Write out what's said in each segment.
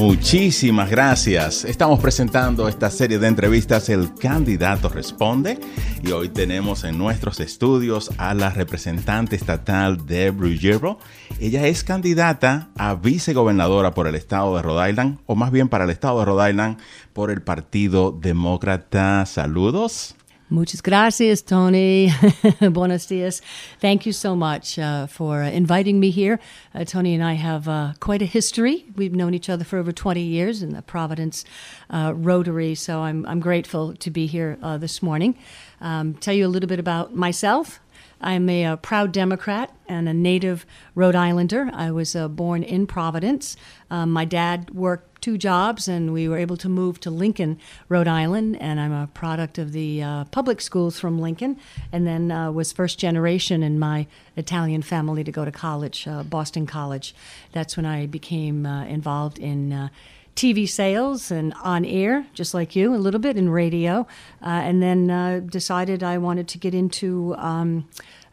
Muchísimas gracias. Estamos presentando esta serie de entrevistas El candidato responde y hoy tenemos en nuestros estudios a la representante estatal de Ruggiero. Ella es candidata a vicegobernadora por el estado de Rhode Island o más bien para el estado de Rhode Island por el Partido Demócrata. Saludos. Muchas gracias, Tony. Buenos dias. Thank you so much uh, for inviting me here. Uh, Tony and I have uh, quite a history. We've known each other for over 20 years in the Providence uh, Rotary, so I'm, I'm grateful to be here uh, this morning. Um, tell you a little bit about myself. I'm a, a, proud Democrat and a native Rhode Islander. I was uh, born in Providence. Um, my dad worked two jobs, and we were able to move to Lincoln, Rhode Island. And I'm a product of the uh, public schools from Lincoln, and then uh, was first generation in my Italian family to go to college, uh, Boston College. That's when I became uh, involved in. Uh, TV sales and on air, just like you, a little bit in radio, uh, and then uh, decided I wanted to get into, um,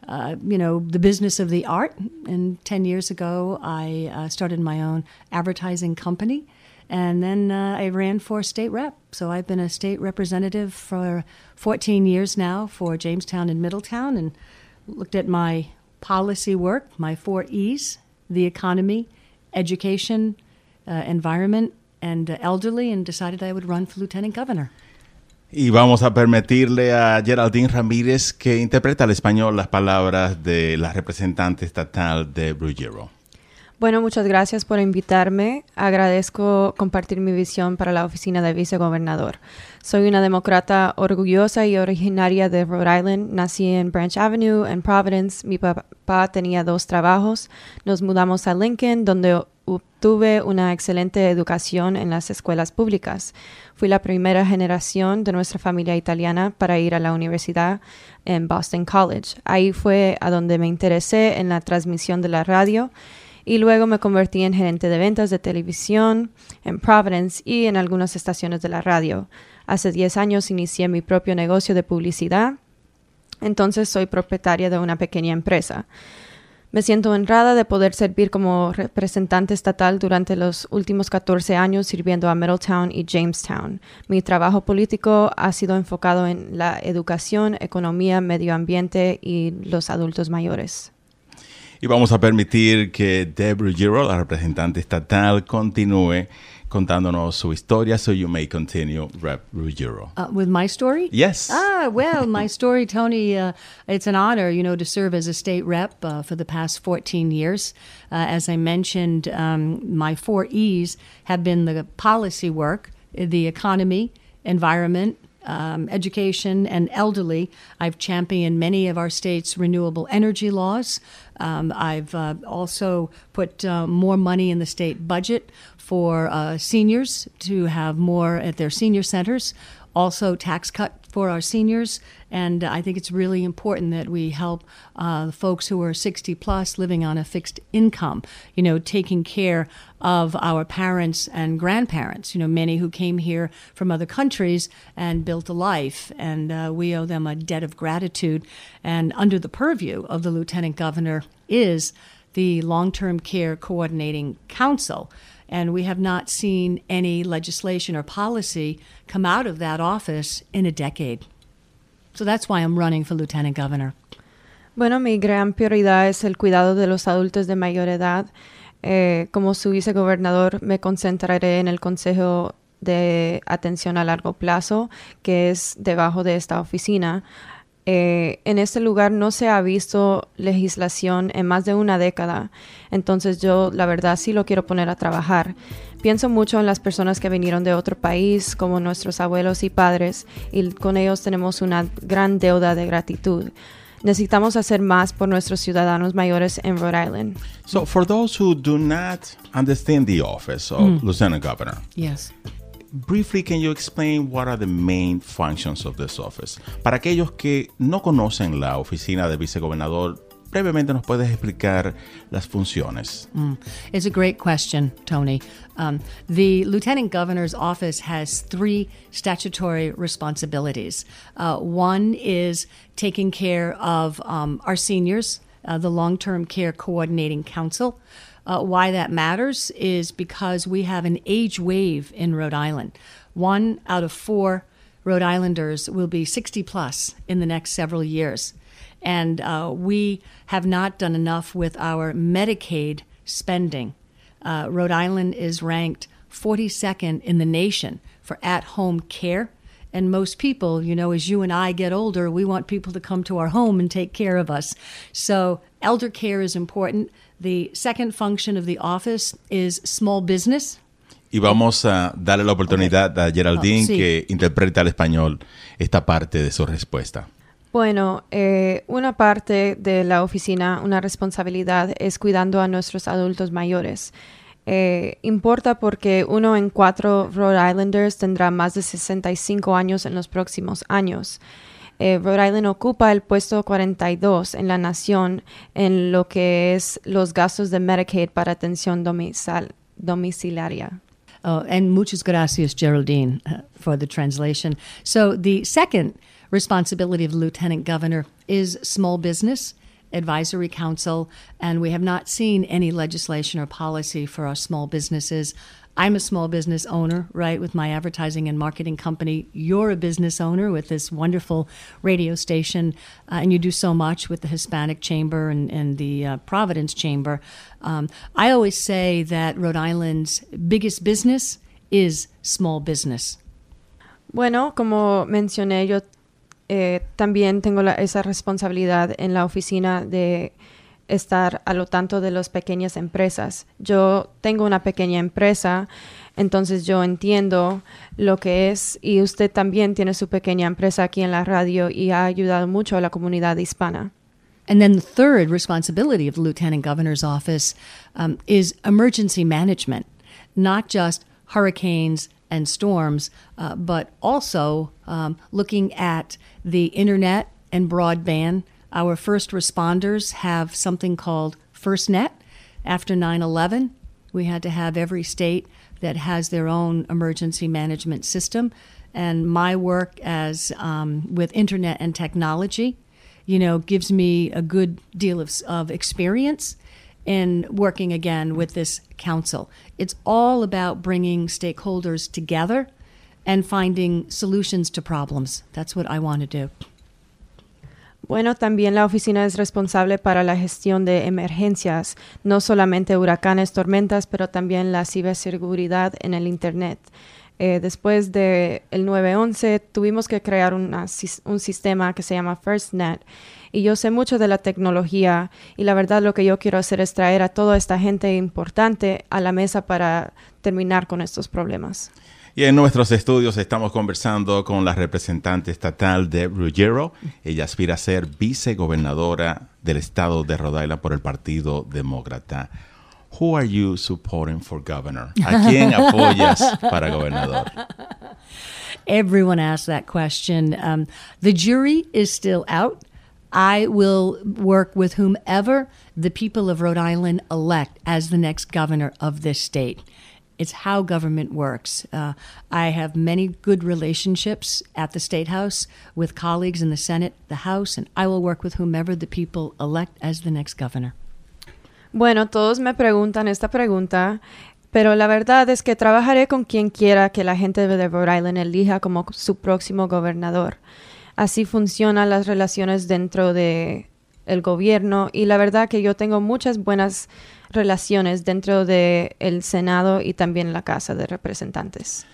uh, you know, the business of the art. And 10 years ago, I uh, started my own advertising company. And then uh, I ran for state rep. So I've been a state representative for 14 years now for Jamestown and Middletown and looked at my policy work, my four E's the economy, education, uh, environment, and elderly and decided I would run for lieutenant governor. Y vamos a permitirle a Geraldine Ramírez que interprete al español las palabras de la representante estatal de Brugero. Bueno, muchas gracias por invitarme. Agradezco compartir mi visión para la oficina de vicegobernador. Soy una demócrata orgullosa y originaria de Rhode Island. Nací en Branch Avenue, en Providence. Mi papá tenía dos trabajos. Nos mudamos a Lincoln, donde obtuve una excelente educación en las escuelas públicas. Fui la primera generación de nuestra familia italiana para ir a la universidad en Boston College. Ahí fue a donde me interesé en la transmisión de la radio y luego me convertí en gerente de ventas de televisión en Providence y en algunas estaciones de la radio. Hace 10 años inicié mi propio negocio de publicidad, entonces soy propietaria de una pequeña empresa. Me siento honrada de poder servir como representante estatal durante los últimos 14 años sirviendo a Middletown y Jamestown. Mi trabajo político ha sido enfocado en la educación, economía, medio ambiente y los adultos mayores. Y vamos a permitir que Deborah Giro, la representante estatal, continúe contándonos su historia, so you may continue, Rep. Ruggiero. Uh, with my story? Yes. Ah, well, my story, Tony, uh, it's an honor, you know, to serve as a state rep uh, for the past 14 years. Uh, as I mentioned, um, my four E's have been the policy work, the economy, environment, um, education and elderly. I've championed many of our state's renewable energy laws. Um, I've uh, also put uh, more money in the state budget for uh, seniors to have more at their senior centers. Also, tax cut for our seniors, and I think it's really important that we help uh, folks who are 60 plus living on a fixed income. You know, taking care of our parents and grandparents. You know, many who came here from other countries and built a life, and uh, we owe them a debt of gratitude. And under the purview of the lieutenant governor is the Long Term Care Coordinating Council and we have not seen any legislation or policy come out of that office in a decade. So that's why I'm running for lieutenant governor. Bueno, mi gran prioridad es el cuidado de los adultos de mayor edad. Eh, como su vicegobernador, me concentraré en el Consejo de Atención a Largo Plazo, que es debajo de esta oficina. Eh, en este lugar no se ha visto legislación en más de una década, entonces yo la verdad sí lo quiero poner a trabajar. Pienso mucho en las personas que vinieron de otro país, como nuestros abuelos y padres, y con ellos tenemos una gran deuda de gratitud. Necesitamos hacer más por nuestros ciudadanos mayores en Rhode Island. So, for those who do not understand the office of mm. Lieutenant Governor, yes. Briefly, can you explain what are the main functions of this office? Para aquellos que no conocen la oficina de vicegobernador, brevemente nos puedes explicar las funciones. Mm. It's a great question, Tony. Um, the lieutenant governor's office has three statutory responsibilities. Uh, one is taking care of um, our seniors, uh, the Long Term Care Coordinating Council. Uh, why that matters is because we have an age wave in Rhode Island. One out of four Rhode Islanders will be 60 plus in the next several years. And uh, we have not done enough with our Medicaid spending. Uh, Rhode Island is ranked 42nd in the nation for at home care. And most people, you know, as you and I get older, we want people to come to our home and take care of us. So, elder care is important. The second function of the office is small business. Y vamos a darle la oportunidad okay. a Geraldine oh, sí. que interprete al español esta parte de su respuesta. Bueno, eh, una parte de la oficina, una responsabilidad es cuidando a nuestros adultos mayores. Eh, importa porque uno en cuatro Rhode Islanders tendrá más de 65 años en los próximos años. Eh, Rhode Island ocupa el puesto 42 en la nación en lo que es los gastos de Medicaid para atención domicil domiciliaria. Oh, and muchas gracias, Geraldine, uh, for the translation. So the second responsibility of the lieutenant governor is small business advisory council, and we have not seen any legislation or policy for our small businesses. I'm a small business owner, right, with my advertising and marketing company. You're a business owner with this wonderful radio station, uh, and you do so much with the Hispanic Chamber and, and the uh, Providence Chamber. Um, I always say that Rhode Island's biggest business is small business. Bueno, como mencioné, yo eh, también tengo la, esa responsabilidad en la oficina de estar a lo tanto de las pequeñas empresas. Yo tengo una pequeña empresa, entonces yo entiendo lo que es y usted también tiene su pequeña empresa aquí en la radio y ha ayudado mucho a la comunidad hispana. And then the third responsibility of the Lieutenant Governor's office um, is emergency management, not just hurricanes and storms, uh, but also um, looking at the internet and broadband. Our first responders have something called FirstNet. After 9 11, we had to have every state that has their own emergency management system. And my work as um, with internet and technology, you know, gives me a good deal of, of experience in working again with this council. It's all about bringing stakeholders together and finding solutions to problems. That's what I want to do. Bueno, también la oficina es responsable para la gestión de emergencias, no solamente huracanes, tormentas, pero también la ciberseguridad en el Internet. Eh, después del de 9-11 tuvimos que crear una, un sistema que se llama FirstNet y yo sé mucho de la tecnología y la verdad lo que yo quiero hacer es traer a toda esta gente importante a la mesa para terminar con estos problemas. Y en nuestros estudios estamos conversando con la representante estatal de Ruggiero. Ella aspira a ser vicegobernadora del estado de Rhode Island por el Partido Demócrata. Who are you supporting for governor? ¿A quién apoyas para gobernador? Everyone asks that question. Um, the jury is still out. I will work with whomever the people of Rhode Island elect as the next governor of this state. It's how government works. Uh, I have many good relationships at the State House with colleagues in the Senate, the House, and I will work with whomever the people elect as the next governor. Bueno, todos me preguntan esta pregunta, pero la verdad es que trabajaré con quien quiera que la gente de Rhode Island elija como su próximo gobernador. Así funcionan las relaciones dentro de el gobierno y la verdad que yo tengo muchas buenas relaciones dentro de el Senado y también la Casa de Representantes.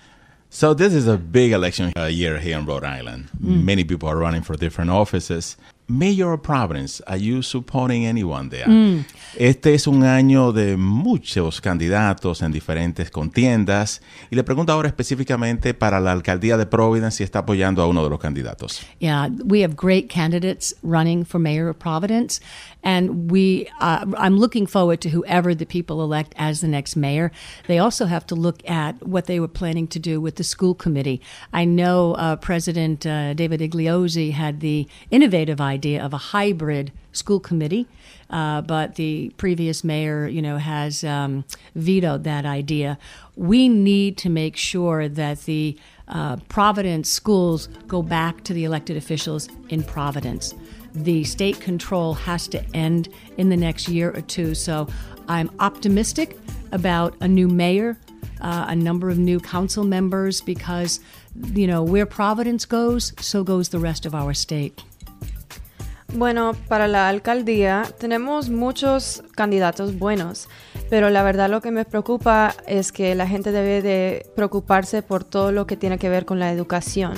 So this is a big election year here in Rhode Island. Mm. Many people are running for different offices. Mayor of Providence, are you supporting anyone there? Mm. Este es un año de muchos candidatos en diferentes contiendas y le pregunto ahora específicamente para la alcaldía de Providence si está apoyando a uno de los candidatos. Yeah, we have great candidates running for mayor of Providence and we uh, I'm looking forward to whoever the people elect as the next mayor. They also have to look at what they were planning to do with the school committee. I know uh, President uh, David Igliozzi had the innovative idea idea of a hybrid school committee, uh, but the previous mayor, you know, has um, vetoed that idea. We need to make sure that the uh, Providence schools go back to the elected officials in Providence. The state control has to end in the next year or two. So I'm optimistic about a new mayor, uh, a number of new council members, because, you know, where Providence goes, so goes the rest of our state. Bueno, para la alcaldía tenemos muchos candidatos buenos, pero la verdad lo que me preocupa es que la gente debe de preocuparse por todo lo que tiene que ver con la educación,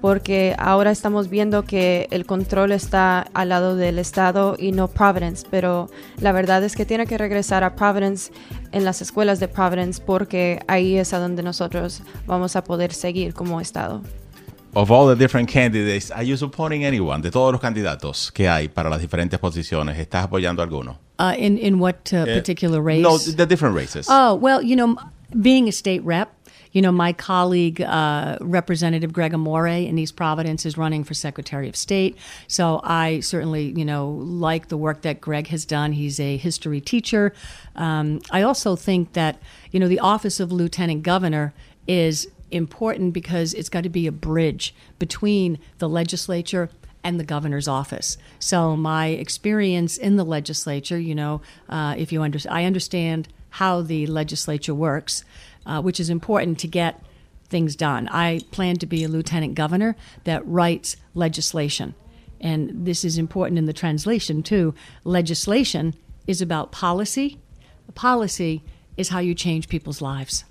porque ahora estamos viendo que el control está al lado del Estado y no Providence, pero la verdad es que tiene que regresar a Providence en las escuelas de Providence porque ahí es a donde nosotros vamos a poder seguir como Estado. Of all the different candidates, are you supporting anyone? De todos los candidatos que hay para las diferentes posiciones, ¿estás apoyando alguno? Uh, in, in what uh, particular race? No, the different races. Oh, well, you know, being a state rep, you know, my colleague, uh, Representative Gregg Amore in East Providence, is running for Secretary of State. So I certainly, you know, like the work that Gregg has done. He's a history teacher. Um, I also think that, you know, the office of Lieutenant Governor is important because it's got to be a bridge between the legislature and the governor's office. So my experience in the legislature, you know, uh, if you under, I understand how the legislature works, uh, which is important to get things done. I plan to be a lieutenant governor that writes legislation. And this is important in the translation too. Legislation is about policy. Policy is how you change people's lives.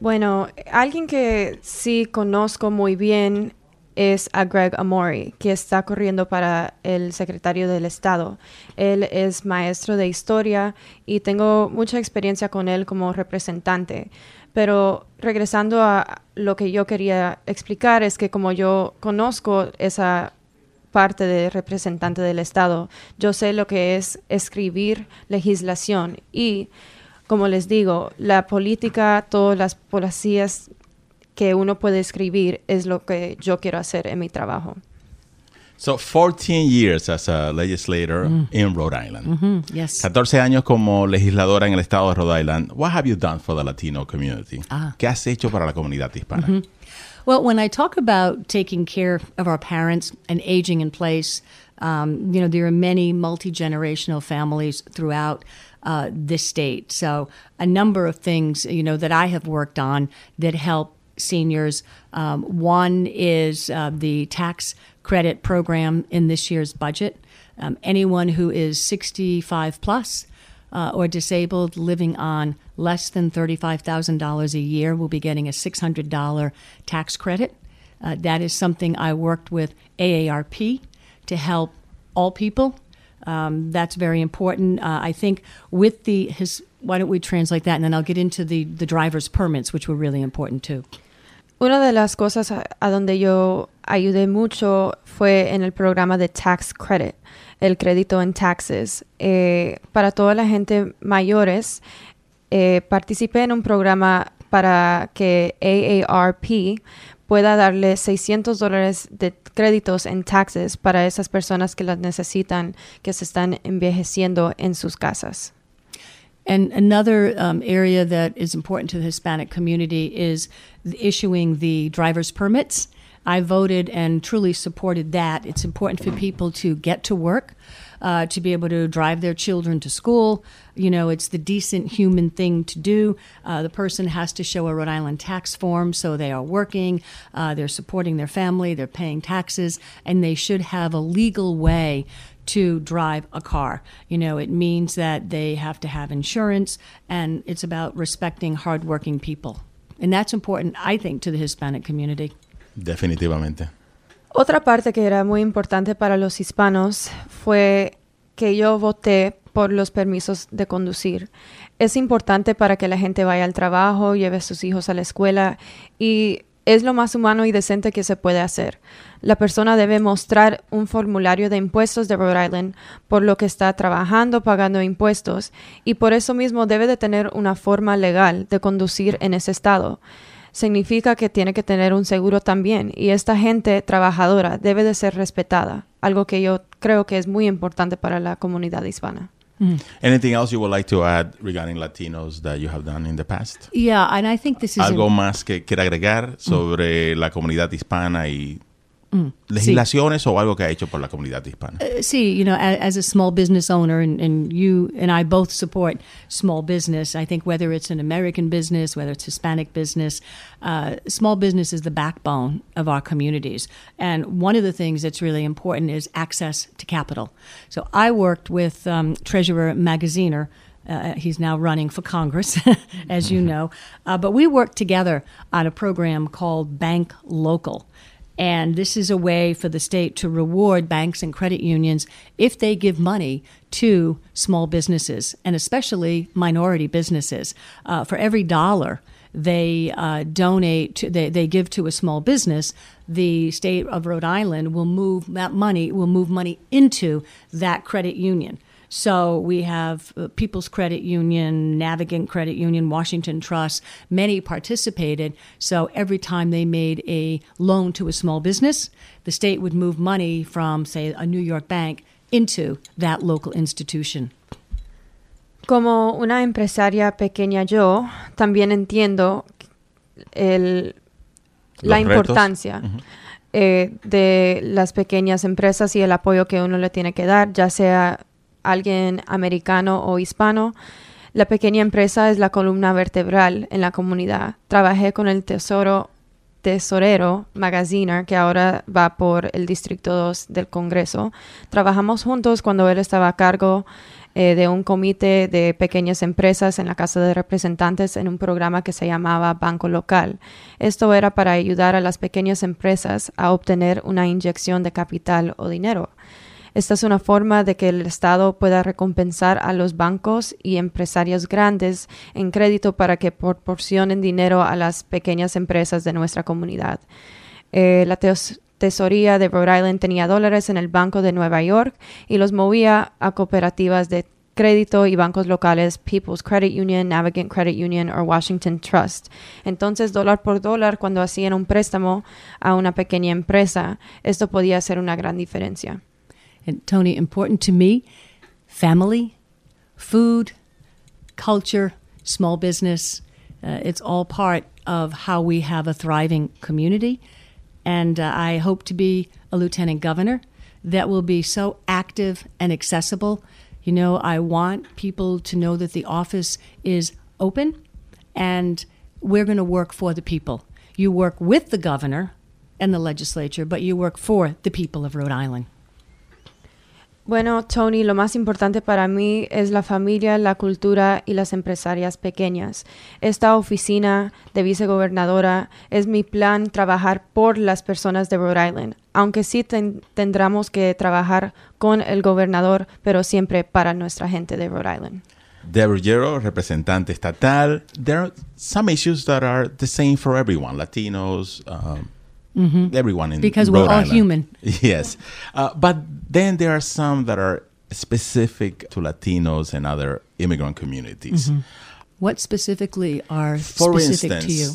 Bueno, alguien que sí conozco muy bien es a Greg Amori, que está corriendo para el secretario del Estado. Él es maestro de historia y tengo mucha experiencia con él como representante. Pero regresando a lo que yo quería explicar es que como yo conozco esa parte de representante del Estado, yo sé lo que es escribir legislación y como les digo, la política, todas las policías que uno puede escribir es lo que yo quiero hacer en mi trabajo. So, 14 years as a legislator in Rhode Island. Mm, yes. 14 años como legisladora en el estado de Rhode Island. What have you done for the Latino community? Ah. ¿Qué has hecho para la comunidad hispana? Well, when I talk about taking care of our parents and aging in place, um, you know, there are many multi generational families throughout uh, this state. So, a number of things, you know, that I have worked on that help seniors. Um, one is uh, the tax credit program in this year's budget. Um, anyone who is 65 plus uh, or disabled living on less than $35,000 a year will be getting a $600 tax credit. Uh, that is something I worked with AARP to help all people. Um, that's very important. Uh, I think with the his, why don't we translate that and then I'll get into the the driver's permits, which were really important too. Una de las cosas a, a donde yo ayudé mucho fue en el programa de Tax Credit, el crédito en taxes. Eh, para toda la gente mayores, eh, participé en un programa para que AARP pueda darle 600 dólares de créditos en taxes para esas personas que las necesitan, que se están envejeciendo en sus casas. And another um, area that is important to the Hispanic community is issuing the driver's permits. I voted and truly supported that. It's important for people to get to work, uh, to be able to drive their children to school. You know, it's the decent human thing to do. Uh, the person has to show a Rhode Island tax form, so they are working, uh, they're supporting their family, they're paying taxes, and they should have a legal way to drive a car. You know, it means that they have to have insurance, and it's about respecting hardworking people. And that's important, I think, to the Hispanic community. Definitivamente. Otra parte que era muy importante para los hispanos fue que yo voté por los permisos de conducir. Es importante para que la gente vaya al trabajo, lleve a sus hijos a la escuela y es lo más humano y decente que se puede hacer. La persona debe mostrar un formulario de impuestos de Rhode Island por lo que está trabajando, pagando impuestos y por eso mismo debe de tener una forma legal de conducir en ese estado significa que tiene que tener un seguro también y esta gente trabajadora debe de ser respetada, algo que yo creo que es muy importante para la comunidad hispana. Anything else you would like to add regarding Latinos that you have done in the past? Yeah, and I think this is Algo más que quiera agregar sobre la comunidad hispana y legislaciones o algo que ha hecho por la comunidad hispana. Uh, see, you know, as, as, a small business owner, and, and you and I both support small business. I think whether it's an American business, whether it's Hispanic business, uh, small business is the backbone of our communities. And one of the things that's really important is access to capital. So I worked with um, Treasurer Magaziner. Uh, he's now running for Congress, as you know. Uh, but we worked together on a program called Bank Local. And this is a way for the state to reward banks and credit unions if they give money to small businesses and especially minority businesses. Uh, for every dollar they uh, donate, to, they, they give to a small business, the state of Rhode Island will move that money, will move money into that credit union. So we have uh, People's Credit Union, Navigant Credit Union, Washington Trust. Many participated. So every time they made a loan to a small business, the state would move money from, say, a New York bank into that local institution. Como una empresaria pequeña yo, también entiendo el, la importancia uh -huh. eh, de las pequeñas empresas y el apoyo que uno le tiene que dar, ya sea alguien americano o hispano. La pequeña empresa es la columna vertebral en la comunidad. Trabajé con el tesoro tesorero Magaziner, que ahora va por el Distrito 2 del Congreso. Trabajamos juntos cuando él estaba a cargo eh, de un comité de pequeñas empresas en la Casa de Representantes en un programa que se llamaba Banco Local. Esto era para ayudar a las pequeñas empresas a obtener una inyección de capital o dinero. Esta es una forma de que el Estado pueda recompensar a los bancos y empresarios grandes en crédito para que proporcionen dinero a las pequeñas empresas de nuestra comunidad. Eh, la tesoría de Rhode Island tenía dólares en el Banco de Nueva York y los movía a cooperativas de crédito y bancos locales, People's Credit Union, Navigant Credit Union o Washington Trust. Entonces, dólar por dólar, cuando hacían un préstamo a una pequeña empresa, esto podía hacer una gran diferencia. And Tony, important to me family, food, culture, small business. Uh, it's all part of how we have a thriving community. And uh, I hope to be a lieutenant governor that will be so active and accessible. You know, I want people to know that the office is open and we're going to work for the people. You work with the governor and the legislature, but you work for the people of Rhode Island. Bueno, Tony, lo más importante para mí es la familia, la cultura y las empresarias pequeñas. Esta oficina de vicegobernadora es mi plan trabajar por las personas de Rhode Island, aunque sí ten tendremos que trabajar con el gobernador, pero siempre para nuestra gente de Rhode Island. Deborah Gero, representante estatal. There are some issues that are the same for everyone, Latinos, um, Mm-hmm. Everyone in the world. because Rhode we're all Island. human. Yes, uh, but then there are some that are specific to Latinos and other immigrant communities. Mm-hmm. What specifically are For specific instance, to you?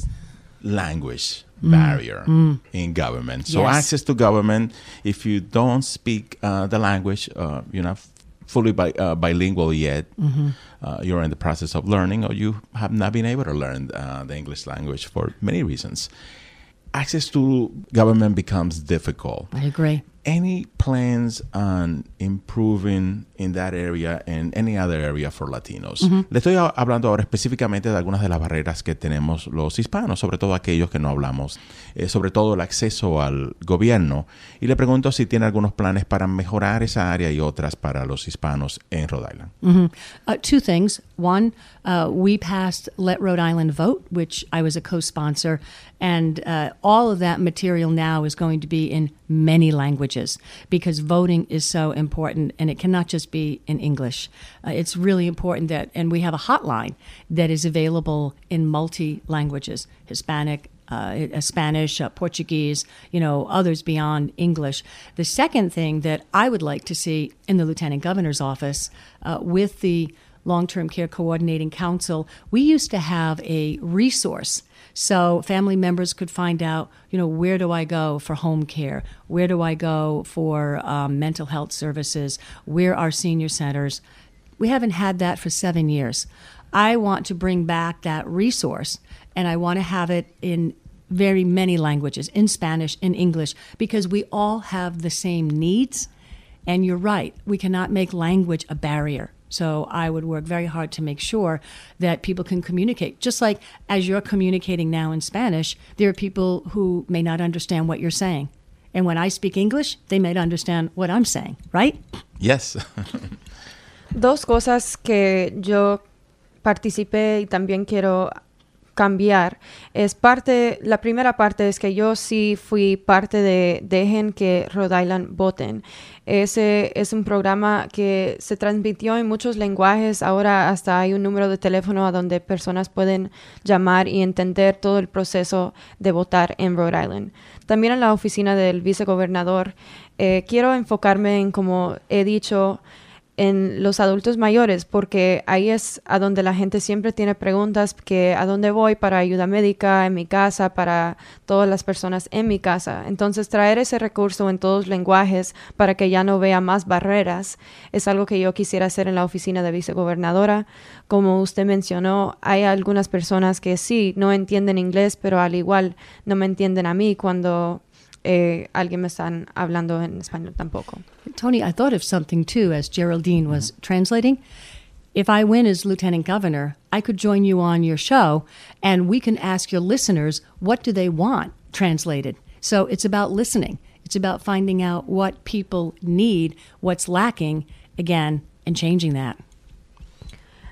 language barrier Mm. in government. So Yes. access to government, if you don't speak uh, the language, uh, you're not fully bi- uh, bilingual yet. Mm-hmm. Uh, you're in the process of learning, or you have not been able to learn uh, the English language for many reasons. Access to government becomes difficult. I agree. Any plans on improving in that area and any other area for Latinos? Le estoy hablando ahora específicamente de algunas de las barreras que tenemos los hispanos, sobre todo aquellos que no hablamos, eh, sobre todo el acceso al gobierno. Y le pregunto si tiene algunos planes para mejorar esa área y otras para los hispanos en Rhode Island. Mhm. Uh, two things. One, uh, we passed Let Rhode Island Vote, which I was a co sponsor, and uh, all of that material now is going to be in many languages because voting is so important and it cannot just be in English. Uh, it's really important that, and we have a hotline that is available in multi languages Hispanic, uh, uh, Spanish, uh, Portuguese, you know, others beyond English. The second thing that I would like to see in the Lieutenant Governor's office uh, with the Long Term Care Coordinating Council, we used to have a resource. So family members could find out, you know, where do I go for home care? Where do I go for um, mental health services? Where are senior centers? We haven't had that for seven years. I want to bring back that resource and I want to have it in very many languages in Spanish, in English, because we all have the same needs. And you're right, we cannot make language a barrier. So I would work very hard to make sure that people can communicate. Just like as you're communicating now in Spanish, there are people who may not understand what you're saying. And when I speak English, they may understand what I'm saying, right? Yes. Dos cosas que yo participé y también quiero cambiar es parte, la primera parte es que yo sí fui parte de Dejen que Rhode Island voten. Ese es un programa que se transmitió en muchos lenguajes. Ahora hasta hay un número de teléfono a donde personas pueden llamar y entender todo el proceso de votar en Rhode Island. También en la oficina del vicegobernador eh, quiero enfocarme en, como he dicho, en los adultos mayores, porque ahí es a donde la gente siempre tiene preguntas que a dónde voy para ayuda médica en mi casa, para todas las personas en mi casa. Entonces, traer ese recurso en todos lenguajes para que ya no vea más barreras es algo que yo quisiera hacer en la oficina de vicegobernadora. Como usted mencionó, hay algunas personas que sí, no entienden inglés, pero al igual no me entienden a mí cuando eh, alguien me están hablando en español tampoco. Tony, I thought of something too as Geraldine was translating. If I win as lieutenant governor, I could join you on your show and we can ask your listeners what do they want translated. So it's about listening. It's about finding out what people need, what's lacking, again, and changing that.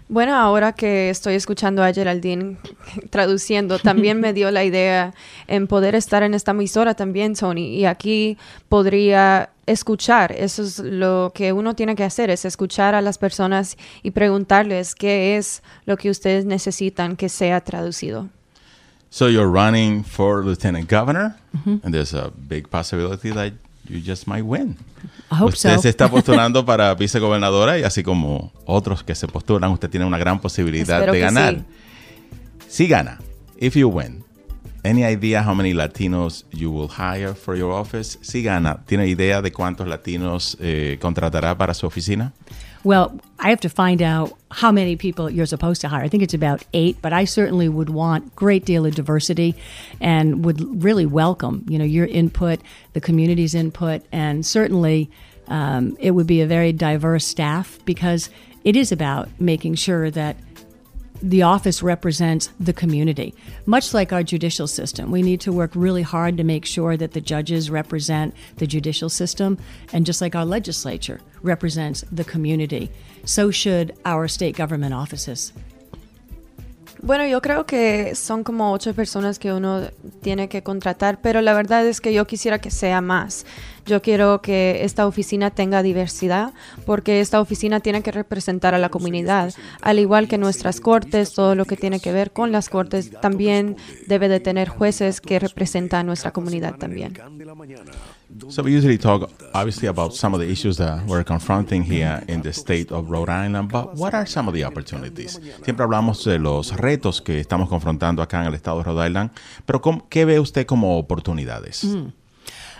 Bueno, ahora que estoy escuchando a Geraldine traduciendo, también me dio la idea en poder estar en esta emisora también, Tony, y aquí podría escuchar. Eso es lo que uno tiene que hacer, es escuchar a las personas y preguntarles qué es lo que ustedes necesitan que sea traducido. So you're running for lieutenant governor, and there's a big possibility that you just might win. I hope usted so. se está postulando para vicegobernadora y así como otros que se postulan, usted tiene una gran posibilidad Espero de ganar. sí. Si gana, if you win, any idea how many Latinos you will hire for your office? Si gana, ¿tiene idea de cuántos latinos eh, contratará para su oficina? Well, I have to find out how many people you're supposed to hire. I think it's about eight, but I certainly would want great deal of diversity and would really welcome, you know, your input, the community's input, and certainly um, it would be a very diverse staff because it is about making sure that the office represents the community. Much like our judicial system, we need to work really hard to make sure that the judges represent the judicial system, and just like our legislature represents the community, so should our state government offices. Bueno, yo creo que son como ocho personas que uno tiene que contratar, pero la verdad es que yo quisiera que sea más. Yo quiero que esta oficina tenga diversidad porque esta oficina tiene que representar a la comunidad, al igual que nuestras cortes, todo lo que tiene que ver con las cortes, también debe de tener jueces que representan a nuestra comunidad también. So we usually talk obviously about some of the issues that we're confronting here in the state of Rhode Island, but what are some of the opportunities? Siempre hablamos de los retos que estamos confrontando acá en el estado de Rhode Island, pero ¿cómo- ¿qué ve usted como oportunidades?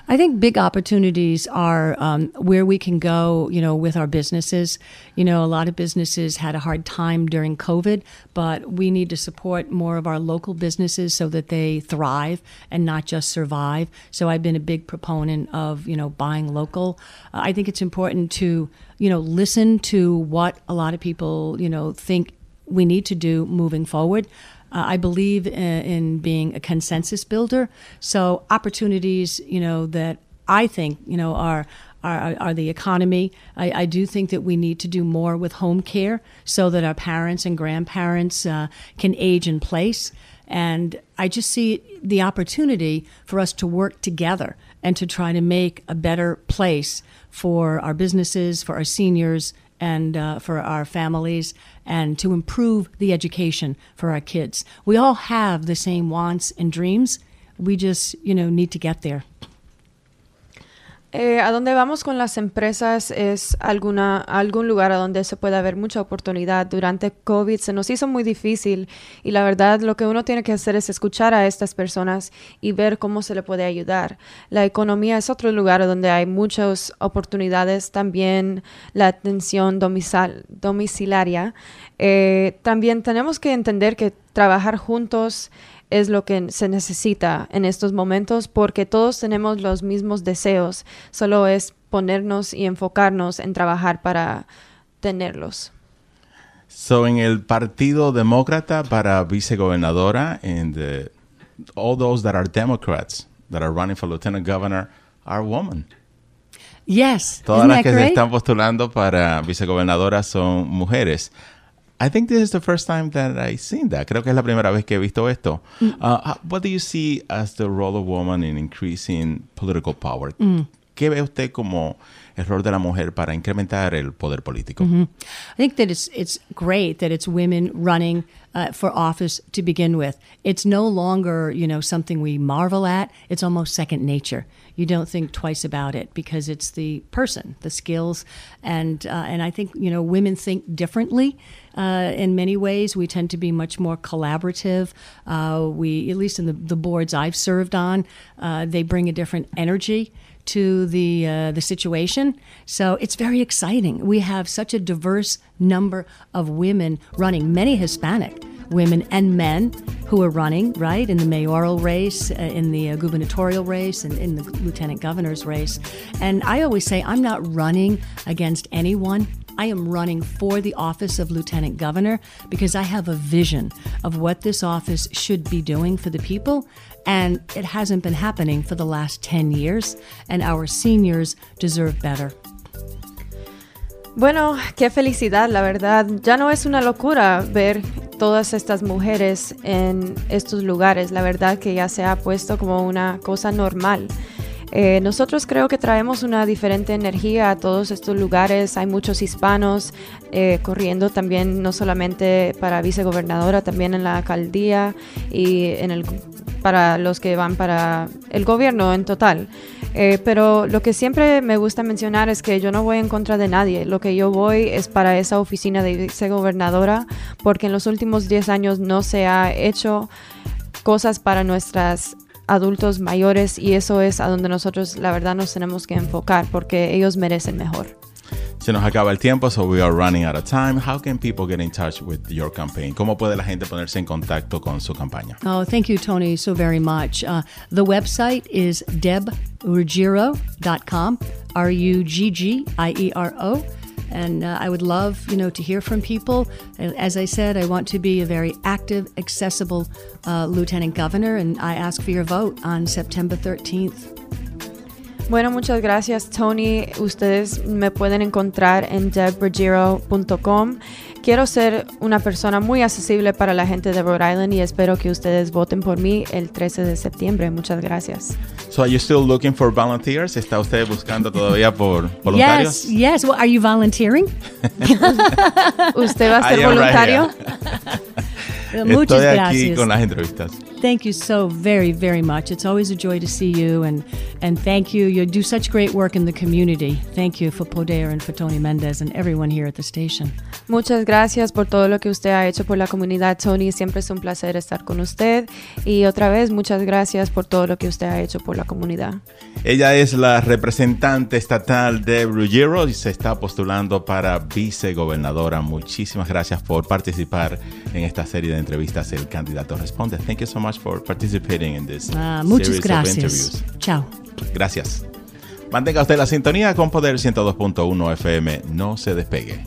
I think big opportunities are um, where we can go, you know, with our businesses. You know, a lot of businesses had a hard time during COVID, but we need to support more of our local businesses so that they thrive and not just survive. So I've been a big proponent of, you know, buying local. Uh, I think it's important to, you know, listen to what a lot of people, you know, think we need to do moving forward. Uh, I believe in, in being a consensus builder. So opportunities, you know, that I think, you know, are are, are the economy. I, I do think that we need to do more with home care so that our parents and grandparents uh, can age in place. And I just see the opportunity for us to work together and to try to make a better place for our businesses, for our seniors, and uh, for our families and to improve the education for our kids. We all have the same wants and dreams. We just, you know, need to get there. Eh, a donde vamos con las empresas es alguna, algún lugar a donde se puede haber mucha oportunidad. Durante COVID se nos hizo muy difícil y la verdad lo que uno tiene que hacer es escuchar a estas personas y ver cómo se le puede ayudar. La economía es otro lugar donde hay muchas oportunidades, también la atención domiciliaria. Eh, también tenemos que entender que trabajar juntos es lo que se necesita en estos momentos porque todos tenemos los mismos deseos, solo es ponernos y enfocarnos en trabajar para tenerlos. So, en el Partido Demócrata para vicegobernadora, and the, all those that are Democrats that are running for lieutenant governor are women. Yes. Todas Isn't las that que se están postulando para vicegobernadora son mujeres. I think this is the first time that I've seen that. Creo que es la primera vez que he visto esto. Mm. Uh, what do you see as the role of woman in increasing political power? Mm. ¿Qué ve usted como el rol de la mujer para incrementar el poder político? I think that it's it's great that it's women running uh, for office to begin with. It's no longer you know something we marvel at. It's almost second nature. You don't think twice about it because it's the person, the skills, and uh, and I think you know women think differently. Uh, in many ways, we tend to be much more collaborative. Uh, we, at least in the, the boards I've served on, uh, they bring a different energy to the uh, the situation. So it's very exciting. We have such a diverse number of women running, many Hispanic women and men who are running right in the mayoral race, uh, in the uh, gubernatorial race, and in the lieutenant governor's race. And I always say I'm not running against anyone. I am running for the office of lieutenant governor because I have a vision of what this office should be doing for the people. And it hasn't been happening for the last 10 years, and our seniors deserve better. Bueno, qué felicidad, la verdad. Ya no es una locura ver todas estas mujeres en estos lugares. La verdad que ya se ha puesto como una cosa normal. Eh, nosotros creo que traemos una diferente energía a todos estos lugares. Hay muchos hispanos eh, corriendo también, no solamente para vicegobernadora, también en la alcaldía y en el, para los que van para el gobierno en total. Eh, pero lo que siempre me gusta mencionar es que yo no voy en contra de nadie. Lo que yo voy es para esa oficina de vicegobernadora, porque en los últimos 10 años no se ha hecho cosas para nuestras adultos mayores y eso es a donde nosotros la verdad nos tenemos que enfocar porque ellos merecen mejor. Se nos acaba el tiempo, so we are running out of time. How can people get in touch with your campaign? ¿Cómo puede la gente ponerse en contacto con su campaña? Oh, thank you, Tony, so very much. Uh, the website is debruggiero.com, R U G G I E R O. And uh, I would love, you know, to hear from people. As I said, I want to be a very active, accessible uh, lieutenant governor, and I ask for your vote on September 13th. Bueno, muchas gracias Tony. Ustedes me pueden encontrar en debruggiero.com. Quiero ser una persona muy accesible para la gente de Rhode Island y espero que ustedes voten por mí el 13 de septiembre. Muchas gracias. So are you still looking for volunteers? ¿Está usted buscando todavía por voluntarios? Yes, yes. Well, are you volunteering? ¿Usted va a ser right voluntario? Uh, Muchas Estoy aquí gracias. con las entrevistas. Thank you so very, very much. It's always a joy to see you, and and thank you. You do such great work in the community. Thank you for Poder and for Tony Mendez and everyone here at the station. Muchas gracias por todo lo que usted ha hecho por la comunidad, Tony. Siempre es un placer estar con usted. Y otra vez, muchas gracias por todo lo que usted ha hecho por la comunidad. Ella es la representante estatal de Ruggiero y se está postulando para vicegobernadora. Muchísimas gracias por participar en esta serie de entrevistas. El candidato responde. Thank you so much for participating in this Ah, muchas series of gracias. interviews. Ciao. Gracias. Mantenga usted la sintonía con Poder 102.1 FM. No se despegue.